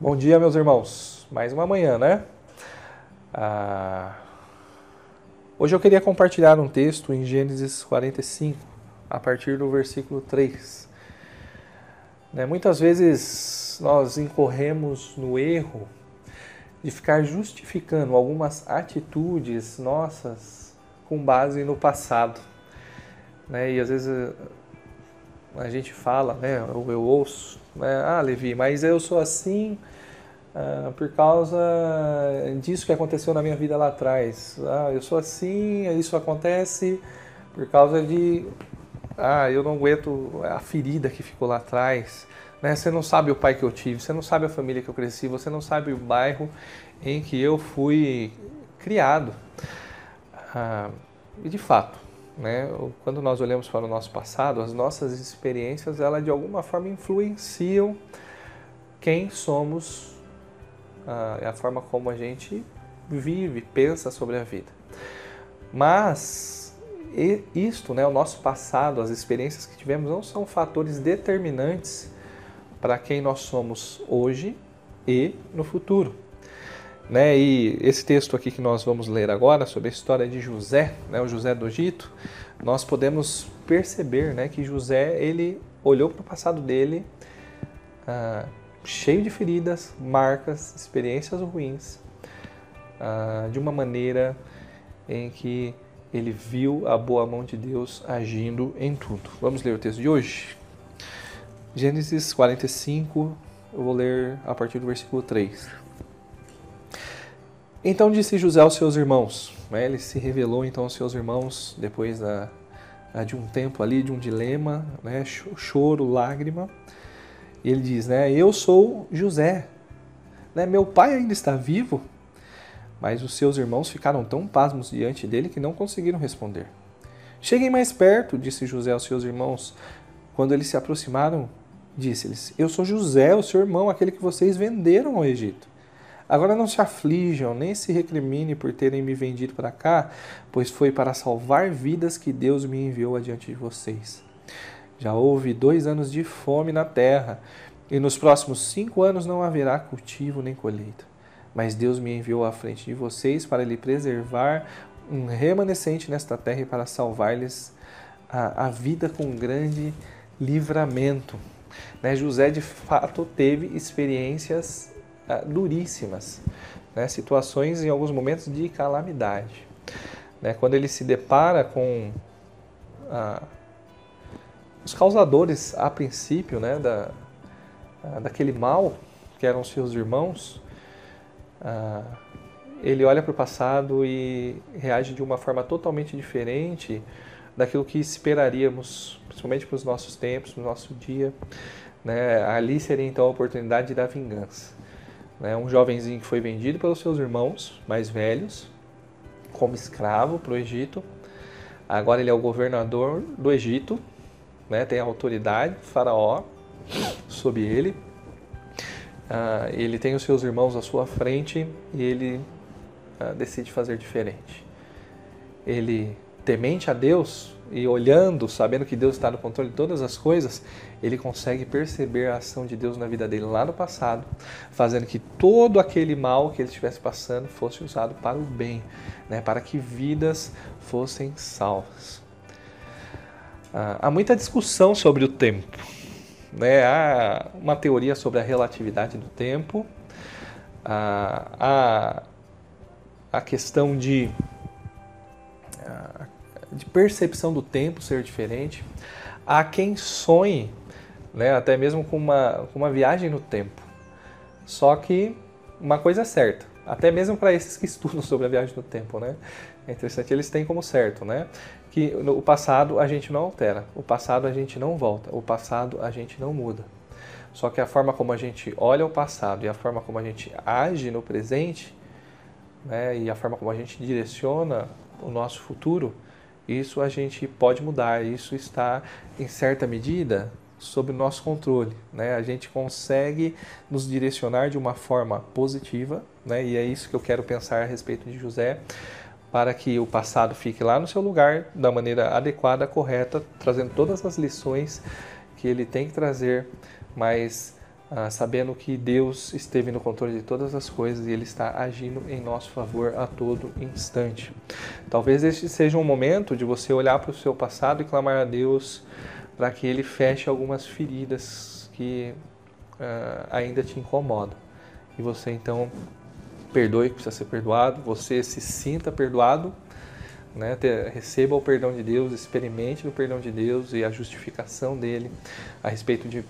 Bom dia, meus irmãos. Mais uma manhã, né? Ah, hoje eu queria compartilhar um texto em Gênesis 45, a partir do versículo 3. Né, muitas vezes nós incorremos no erro de ficar justificando algumas atitudes nossas com base no passado. Né? E às vezes a gente fala, né, ou eu ouço, né, ah, Levi, mas eu sou assim ah, por causa disso que aconteceu na minha vida lá atrás. Ah, eu sou assim, isso acontece por causa de, ah, eu não aguento a ferida que ficou lá atrás. Né? Você não sabe o pai que eu tive, você não sabe a família que eu cresci, você não sabe o bairro em que eu fui criado. Ah, e de fato, né? Quando nós olhamos para o nosso passado, as nossas experiências, elas de alguma forma influenciam quem somos, a, a forma como a gente vive, pensa sobre a vida. Mas isto, né, o nosso passado, as experiências que tivemos, não são fatores determinantes para quem nós somos hoje e no futuro. Né? E esse texto aqui que nós vamos ler agora sobre a história de José, né, o José do Egito, nós podemos perceber né, que José ele olhou para o passado dele ah, cheio de feridas, marcas, experiências ruins, ah, de uma maneira em que ele viu a boa mão de Deus agindo em tudo. Vamos ler o texto de hoje? Gênesis 45, eu vou ler a partir do versículo 3. Então disse José aos seus irmãos, né, ele se revelou então aos seus irmãos depois da, de um tempo ali, de um dilema, né, choro, lágrima. Ele diz, né, eu sou José, né, meu pai ainda está vivo, mas os seus irmãos ficaram tão pasmos diante dele que não conseguiram responder. Cheguem mais perto, disse José aos seus irmãos. Quando eles se aproximaram, disse-lhes: Eu sou José, o seu irmão, aquele que vocês venderam ao Egito. Agora não se aflijam, nem se recrimine por terem me vendido para cá, pois foi para salvar vidas que Deus me enviou adiante de vocês. Já houve dois anos de fome na terra, e nos próximos cinco anos não haverá cultivo nem colheita. Mas Deus me enviou à frente de vocês para lhe preservar um remanescente nesta terra e para salvar-lhes a, a vida com grande livramento. Né? José de fato teve experiências ah, duríssimas, né? situações em alguns momentos de calamidade. Né? Quando ele se depara com ah, os causadores, a princípio, né, da, ah, daquele mal que eram seus irmãos, ah, ele olha para o passado e reage de uma forma totalmente diferente daquilo que esperaríamos, principalmente para os nossos tempos, no nosso dia. Né? Ali seria então a oportunidade da vingança né, um jovenzinho que foi vendido pelos seus irmãos mais velhos como escravo para o Egito. Agora ele é o governador do Egito, né, tem a autoridade, faraó, sob ele. Uh, ele tem os seus irmãos à sua frente e ele uh, decide fazer diferente. Ele, temente a Deus, e olhando, sabendo que Deus está no controle de todas as coisas, ele consegue perceber a ação de Deus na vida dele lá no passado, fazendo que todo aquele mal que ele estivesse passando fosse usado para o bem, né, para que vidas fossem salvas. Ah, há muita discussão sobre o tempo. Né? Há uma teoria sobre a relatividade do tempo, ah, há a questão de de percepção do tempo ser diferente. Há quem sonhe, né, até mesmo com uma, com uma viagem no tempo. Só que uma coisa é certa, até mesmo para esses que estudam sobre a viagem no tempo, né? É interessante, eles têm como certo, né? Que o passado a gente não altera, o passado a gente não volta, o passado a gente não muda. Só que a forma como a gente olha o passado e a forma como a gente age no presente, né, e a forma como a gente direciona o nosso futuro, isso a gente pode mudar, isso está em certa medida sob nosso controle, né? A gente consegue nos direcionar de uma forma positiva, né? E é isso que eu quero pensar a respeito de José, para que o passado fique lá no seu lugar da maneira adequada, correta, trazendo todas as lições que ele tem que trazer, mas ah, sabendo que Deus esteve no controle de todas as coisas e Ele está agindo em nosso favor a todo instante. Talvez este seja um momento de você olhar para o seu passado e clamar a Deus para que Ele feche algumas feridas que uh, ainda te incomodam. E você então perdoe que precisa ser perdoado, você se sinta perdoado, né? receba o perdão de Deus, experimente o perdão de Deus e a justificação dele a respeito de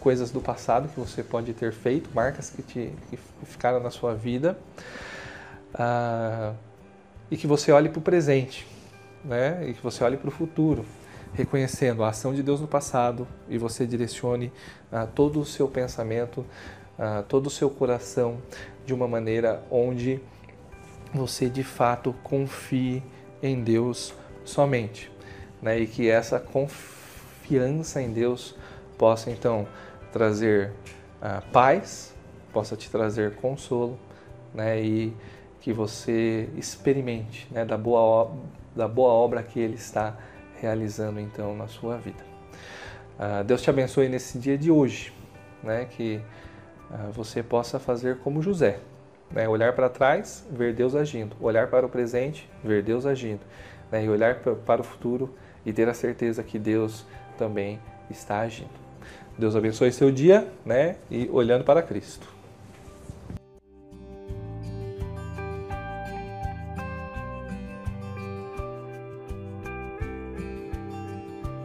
coisas do passado que você pode ter feito, marcas que, te, que ficaram na sua vida, uh, e que você olhe para o presente, né? e que você olhe para o futuro, reconhecendo a ação de Deus no passado e você direcione uh, todo o seu pensamento, uh, todo o seu coração de uma maneira onde você de fato confie em Deus somente, né? e que essa confiança em Deus possa então trazer uh, paz, possa te trazer consolo, né? E que você experimente, né? Da boa da boa obra que Ele está realizando então na sua vida. Uh, Deus te abençoe nesse dia de hoje, né? Que uh, você possa fazer como José, né? Olhar para trás, ver Deus agindo, olhar para o presente, ver Deus agindo, né? E olhar para o futuro e ter a certeza que Deus também está agindo. Deus abençoe seu dia, né? E olhando para Cristo.